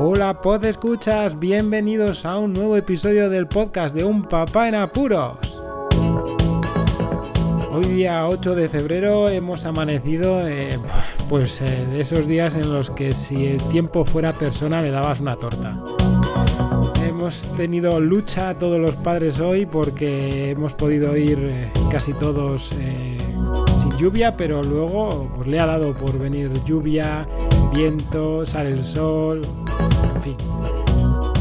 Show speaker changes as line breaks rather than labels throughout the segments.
Hola, pod escuchas, bienvenidos a un nuevo episodio del podcast de Un Papá en Apuros. Hoy día 8 de febrero hemos amanecido eh, pues eh, de esos días en los que si el tiempo fuera persona le dabas una torta. Hemos tenido lucha todos los padres hoy porque hemos podido ir eh, casi todos sin lluvia, pero luego pues, le ha dado por venir lluvia, viento, sale el sol, en fin,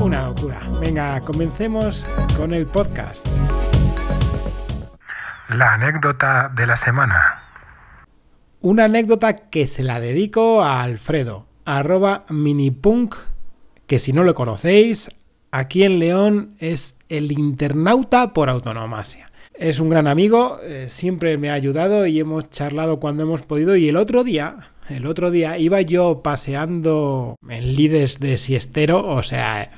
una locura. Venga, comencemos con el podcast.
La anécdota de la semana.
Una anécdota que se la dedico a Alfredo, arroba minipunk, que si no lo conocéis, aquí en León es el internauta por autonomasia. Es un gran amigo, eh, siempre me ha ayudado y hemos charlado cuando hemos podido. Y el otro día, el otro día iba yo paseando en lides de siestero, o sea,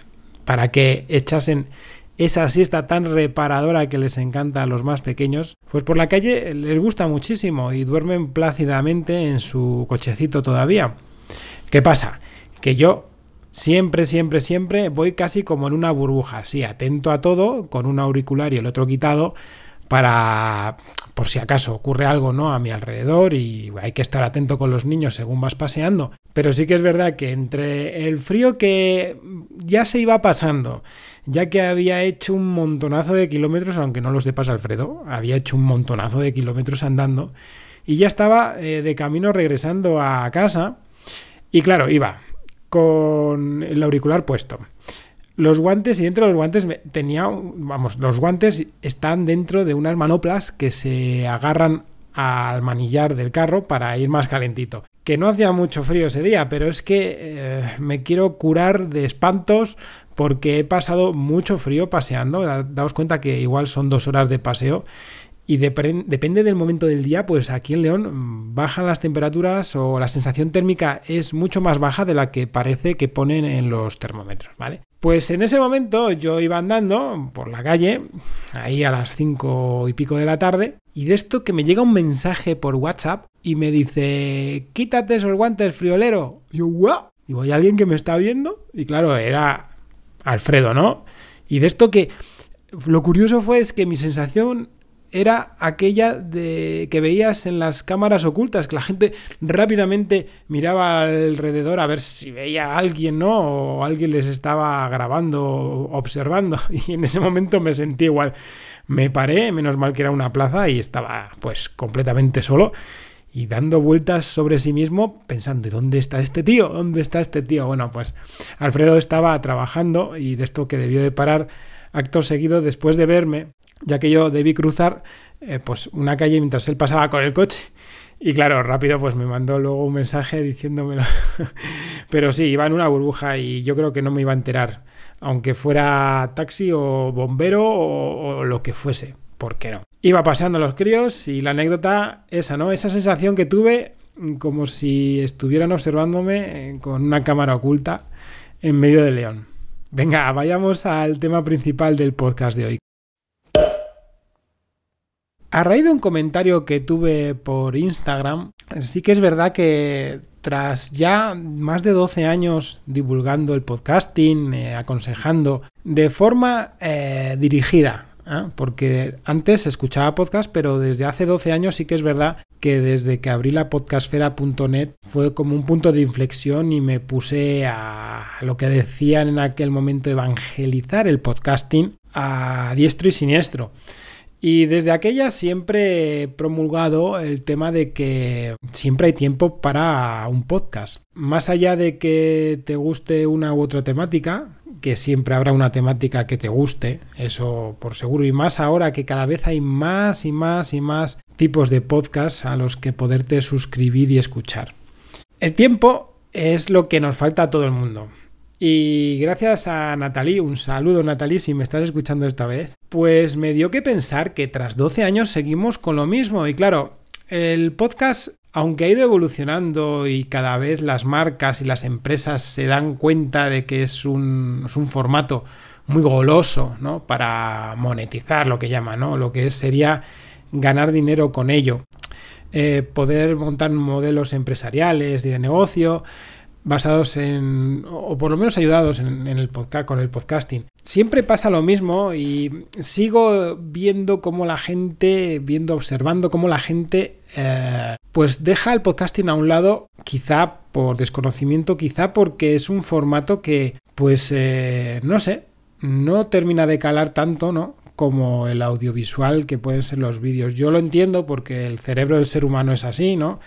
para que echasen esa siesta tan reparadora que les encanta a los más pequeños, pues por la calle les gusta muchísimo y duermen plácidamente en su cochecito todavía. ¿Qué pasa? Que yo siempre, siempre, siempre voy casi como en una burbuja, así atento a todo, con un auricular y el otro quitado, para por si acaso ocurre algo no a mi alrededor y hay que estar atento con los niños según vas paseando. Pero sí que es verdad que entre el frío que ya se iba pasando ya que había hecho un montonazo de kilómetros aunque no los sepas Alfredo había hecho un montonazo de kilómetros andando y ya estaba eh, de camino regresando a casa y claro iba con el auricular puesto los guantes y dentro de los guantes tenía, vamos, los guantes están dentro de unas manoplas que se agarran al manillar del carro para ir más calentito. Que no hacía mucho frío ese día, pero es que eh, me quiero curar de espantos porque he pasado mucho frío paseando. Daos cuenta que igual son dos horas de paseo y depende del momento del día, pues aquí en León mm, bajan las temperaturas o la sensación térmica es mucho más baja de la que parece que ponen en los termómetros, ¿vale? Pues en ese momento yo iba andando por la calle, ahí a las cinco y pico de la tarde, y de esto que me llega un mensaje por WhatsApp y me dice, quítate esos guantes, friolero. Y yo, ¿what? Digo, ¿hay alguien que me está viendo? Y claro, era Alfredo, ¿no? Y de esto que lo curioso fue es que mi sensación era aquella de que veías en las cámaras ocultas, que la gente rápidamente miraba alrededor a ver si veía a alguien, ¿no? O alguien les estaba grabando, observando. Y en ese momento me sentí igual. Me paré, menos mal que era una plaza y estaba pues completamente solo y dando vueltas sobre sí mismo pensando, ¿dónde está este tío? ¿Dónde está este tío? Bueno, pues Alfredo estaba trabajando y de esto que debió de parar acto seguido después de verme ya que yo debí cruzar eh, pues una calle mientras él pasaba con el coche. Y claro, rápido pues me mandó luego un mensaje diciéndomelo. Pero sí, iba en una burbuja y yo creo que no me iba a enterar, aunque fuera taxi o bombero o, lo que fuese. ¿Por qué no? Iba pasando los críos y la anécdota esa, ¿no? Esa sensación que tuve como si estuvieran observándome eh, con una cámara oculta en medio de León. Venga, vayamos al tema principal del podcast de hoy. A raíz de un comentario que tuve por Instagram, sí que es verdad que tras ya más de 12 años divulgando el podcasting, eh, aconsejando de forma eh, dirigida, ¿eh? porque antes escuchaba podcast, pero desde hace 12 años sí que es verdad que desde que abrí la podcastfera.net fue como un punto de inflexión y me puse a lo que decían en aquel momento evangelizar el podcasting a diestro y siniestro. Y desde aquella siempre he promulgado el tema de que siempre hay tiempo para un podcast. Más allá de que te guste una u otra temática, que siempre habrá una temática que te guste, eso por seguro, y más ahora que cada vez hay más y más y más tipos de podcasts a los que poderte suscribir y escuchar. El tiempo es lo que nos falta a todo el mundo. Y gracias a Natalie, un saludo Natalie si me estás escuchando esta vez, pues me dio que pensar que tras 12 años seguimos con lo mismo. Y claro, el podcast, aunque ha ido evolucionando y cada vez las marcas y las empresas se dan cuenta de que es un, formato muy goloso, ¿no? Para monetizar lo que llama, ¿no? Lo que sería ganar dinero con ello. Eh, poder montar modelos empresariales y de negocio basados en, o por lo menos ayudados en, el podcast, con el podcasting. Siempre pasa lo mismo y sigo viendo cómo la gente, viendo, observando cómo la gente, eh, pues deja el podcasting a un lado, quizá por desconocimiento, quizá porque es un formato que, pues, eh, no sé, no termina de calar tanto, ¿no? como el audiovisual que pueden ser los vídeos. Yo lo entiendo porque el cerebro del ser humano es así, ¿no?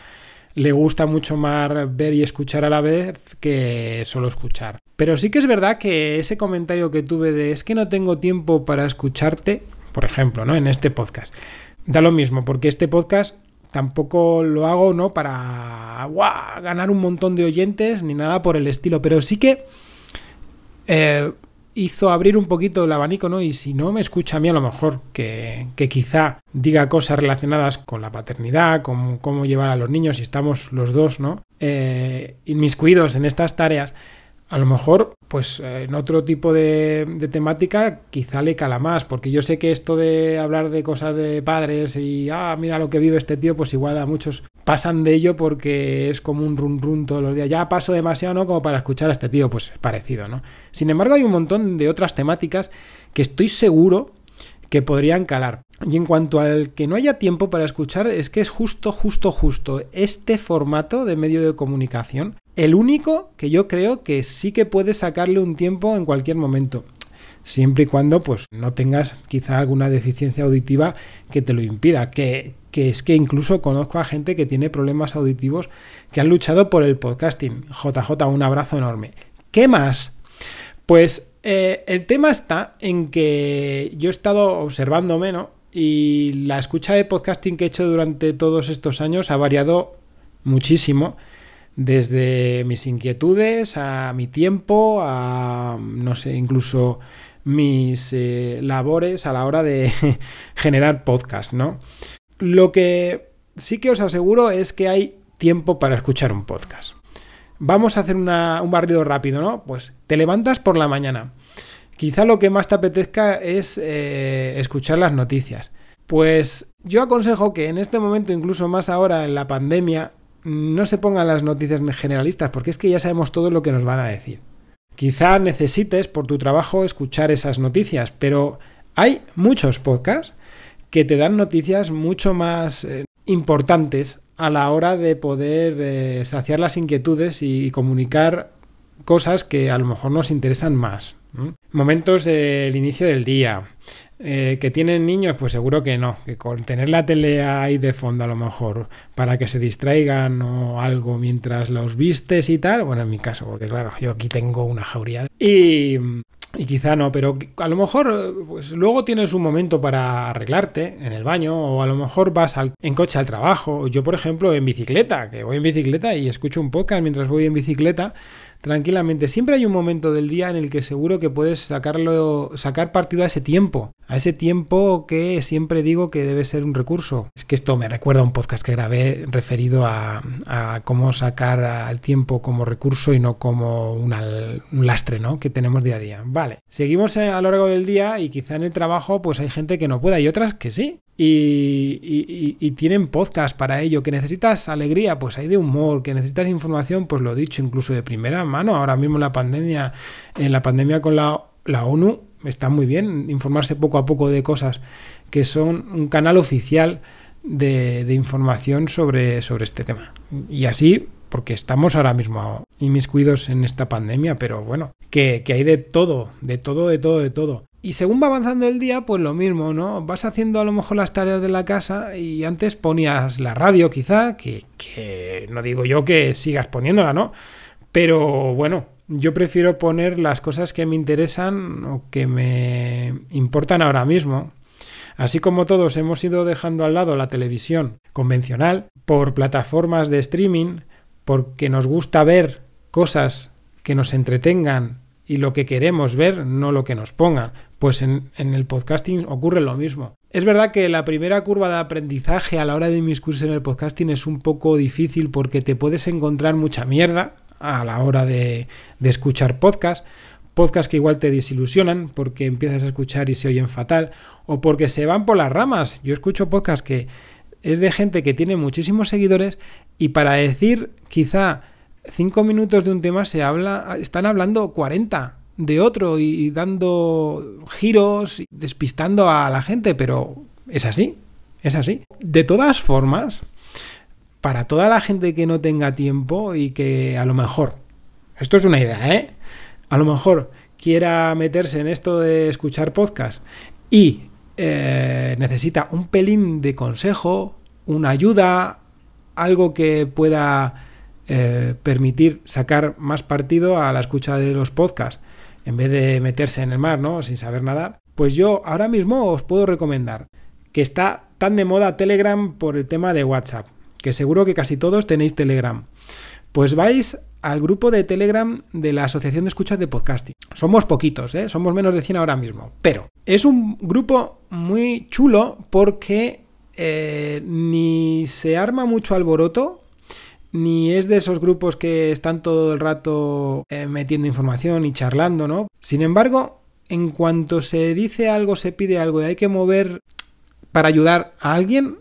Le gusta mucho más ver y escuchar a la vez que solo escuchar. Pero sí que es verdad que ese comentario que tuve de es que no tengo tiempo para escucharte, por ejemplo, ¿no? En este podcast. Da lo mismo, porque este podcast tampoco lo hago, ¿no? Para ganar un montón de oyentes ni nada por el estilo. Pero sí que eh, hizo abrir un poquito el abanico, ¿no? Y si no me escucha a mí a lo mejor, que, quizá diga cosas relacionadas con la paternidad, con cómo llevar a los niños, si estamos los dos, ¿no? Eh, inmiscuidos en estas tareas, a lo mejor, pues eh, en otro tipo de, temática quizá le cala más, porque yo sé que esto de hablar de cosas de padres y, ah, mira lo que vive este tío, pues igual a muchos pasan de ello porque es como un run run todos los días. Ya paso demasiado, ¿no? Como para escuchar a este tío, pues parecido, ¿no? Sin embargo, hay un montón de otras temáticas que estoy seguro que podrían calar. Y en cuanto al que no haya tiempo para escuchar, es que es justo, justo, justo este formato de medio de comunicación el único que yo creo que sí que puedes sacarle un tiempo en cualquier momento. Siempre y cuando pues no tengas quizá alguna deficiencia auditiva que te lo impida. Que, es que incluso conozco a gente que tiene problemas auditivos que han luchado por el podcasting. JJ, un abrazo enorme. ¿Qué más? Pues eh, el tema está en que yo he estado observándome, ¿no? Y la escucha de podcasting que he hecho durante todos estos años ha variado muchísimo desde mis inquietudes a mi tiempo, a, no sé, incluso mis eh, labores a la hora de generar podcast, ¿no? Lo que sí que os aseguro es que hay tiempo para escuchar un podcast. Vamos a hacer un barrido rápido, ¿no? Pues te levantas por la mañana. Quizá lo que más te apetezca es eh, escuchar las noticias. Pues yo aconsejo que en este momento, incluso más ahora en la pandemia, no se pongan las noticias generalistas, porque es que ya sabemos todo lo que nos van a decir. Quizá necesites por tu trabajo escuchar esas noticias, pero hay muchos podcasts que te dan noticias mucho más eh, importantes a la hora de poder eh, saciar las inquietudes y, comunicar cosas que a lo mejor nos interesan más. Momentos del inicio del día, eh, ¿Que tienen niños? Pues seguro que no. Que con tener la tele ahí de fondo a lo mejor para que se distraigan o algo mientras los vistes y tal. Bueno, en mi caso, porque claro, yo aquí tengo una jauría. Y, y quizá no, pero a lo mejor pues luego tienes un momento para arreglarte en el baño o a lo mejor vas en coche al trabajo. Yo, por ejemplo, en bicicleta, que voy en bicicleta y escucho un podcast mientras voy en bicicleta tranquilamente. Siempre hay un momento del día en el que seguro que puedes sacarlo, sacar partido a ese tiempo, a ese tiempo que siempre digo que debe ser un recurso. Es que esto me recuerda a un podcast que grabé referido a, cómo sacar al tiempo como recurso y no como un lastre, ¿no? Que tenemos día a día. Vale. Seguimos a lo largo del día y quizá en el trabajo pues hay gente que no pueda y otras que sí. Y, tienen podcast para ello. Que necesitas alegría, pues hay de humor. Que necesitas información, pues lo he dicho, incluso de primera mano. Ahora mismo la pandemia, en la pandemia con la, ONU, está muy bien informarse poco a poco de cosas que son un canal oficial de, información sobre, sobre este tema. Y así, porque estamos ahora mismo inmiscuidos en esta pandemia, pero bueno, que, hay de todo, de todo, de todo, de todo. Y según va avanzando el día, pues lo mismo, ¿no? Vas haciendo a lo mejor las tareas de la casa y antes ponías la radio quizá, que no digo yo que sigas poniéndola, ¿no? Pero bueno, yo prefiero poner las cosas que me interesan o que me importan ahora mismo. Así como todos hemos ido dejando al lado la televisión convencional por plataformas de streaming, porque nos gusta ver cosas que nos entretengan y lo que queremos ver, no lo que nos pongan. Pues en, el podcasting ocurre lo mismo. Es verdad que la primera curva de aprendizaje a la hora de inmiscuirse en el podcasting es un poco difícil porque te puedes encontrar mucha mierda a la hora de, de escuchar podcast. Podcasts que igual te desilusionan porque empiezas a escuchar y se oyen fatal o porque se van por las ramas. Yo escucho podcasts que es de gente que tiene muchísimos seguidores y para decir quizá cinco minutos de un tema se habla, están hablando 40 de otro y dando giros, despistando a la gente, pero es así, es así. De todas formas, para toda la gente que no tenga tiempo y que a lo mejor, esto es una idea, ¿eh? A lo mejor quiera meterse en esto de escuchar podcast y eh, necesita un pelín de consejo, una ayuda, algo que pueda eh, permitir sacar más partido a la escucha de los podcasts en vez de meterse en el mar, ¿no? Sin saber nadar. Pues yo ahora mismo os puedo recomendar que está tan de moda Telegram por el tema de WhatsApp, que seguro que casi todos tenéis Telegram. Pues vais al grupo de Telegram de la Asociación de Escuchas de Podcasting. Somos poquitos, ¿eh? somos menos de 100 ahora mismo, pero es un grupo muy chulo porque eh, ni se arma mucho alboroto, ni es de esos grupos que están todo el rato eh, metiendo información y charlando, ¿no? Sin embargo, en cuanto se dice algo, se pide algo y hay que mover para ayudar a alguien,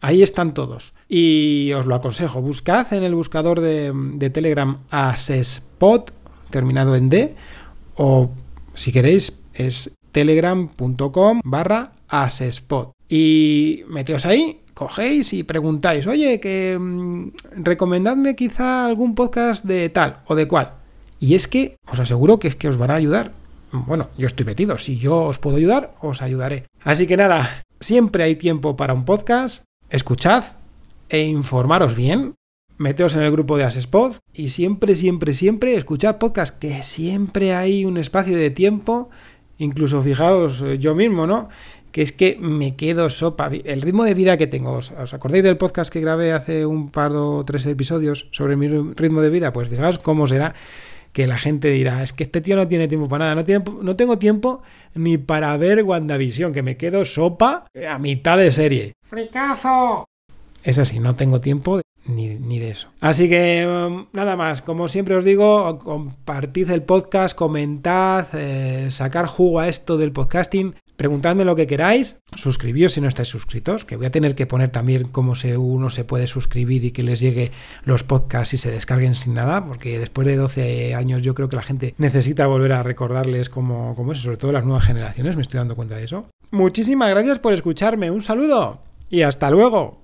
ahí están todos. Y os lo aconsejo, buscad en el buscador de, Telegram Asespot, terminado en D, o si queréis es telegram.com barra asespot. Y meteos ahí, cogéis y preguntáis, oye, que mm, recomendadme quizá algún podcast de tal o de cual. Y es que os aseguro que es que os van a ayudar. Bueno, yo estoy metido, si yo os puedo ayudar, os ayudaré. Así que nada, siempre hay tiempo para un podcast, escuchad, e informaros bien. Meteos en el grupo de Asespod y siempre, siempre, siempre escuchad podcast, que siempre hay un espacio de tiempo, incluso fijaos eh, yo mismo, ¿no? Que es que me quedo sopa. El ritmo de vida que tengo, ¿os, acordáis del podcast que grabé hace un par o tres episodios sobre mi ritmo de vida? Pues fijaos cómo será que la gente dirá, es que este tío no tiene tiempo para nada, no, tiene, no tengo tiempo ni para ver WandaVision, que me quedo sopa a mitad de serie. ¡Fricazo! Es así, no tengo tiempo ni, de eso. Así que um, nada más, como siempre os digo, compartid el podcast, comentad, eh, sacar jugo a esto del podcasting, preguntadme lo que queráis, suscribíos si no estáis suscritos, que voy a tener que poner también cómo se, uno se puede suscribir y que les llegue los podcasts y se descarguen sin nada, porque después de 12 años yo creo que la gente necesita volver a recordarles cómo, cómo es, sobre todo las nuevas generaciones, me estoy dando cuenta de eso. Muchísimas gracias por escucharme, un saludo y hasta luego.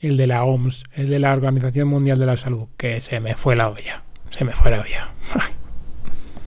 el de la OMS, el de la Organización Mundial de la Salud, que se me fue la olla. Se me fue la olla.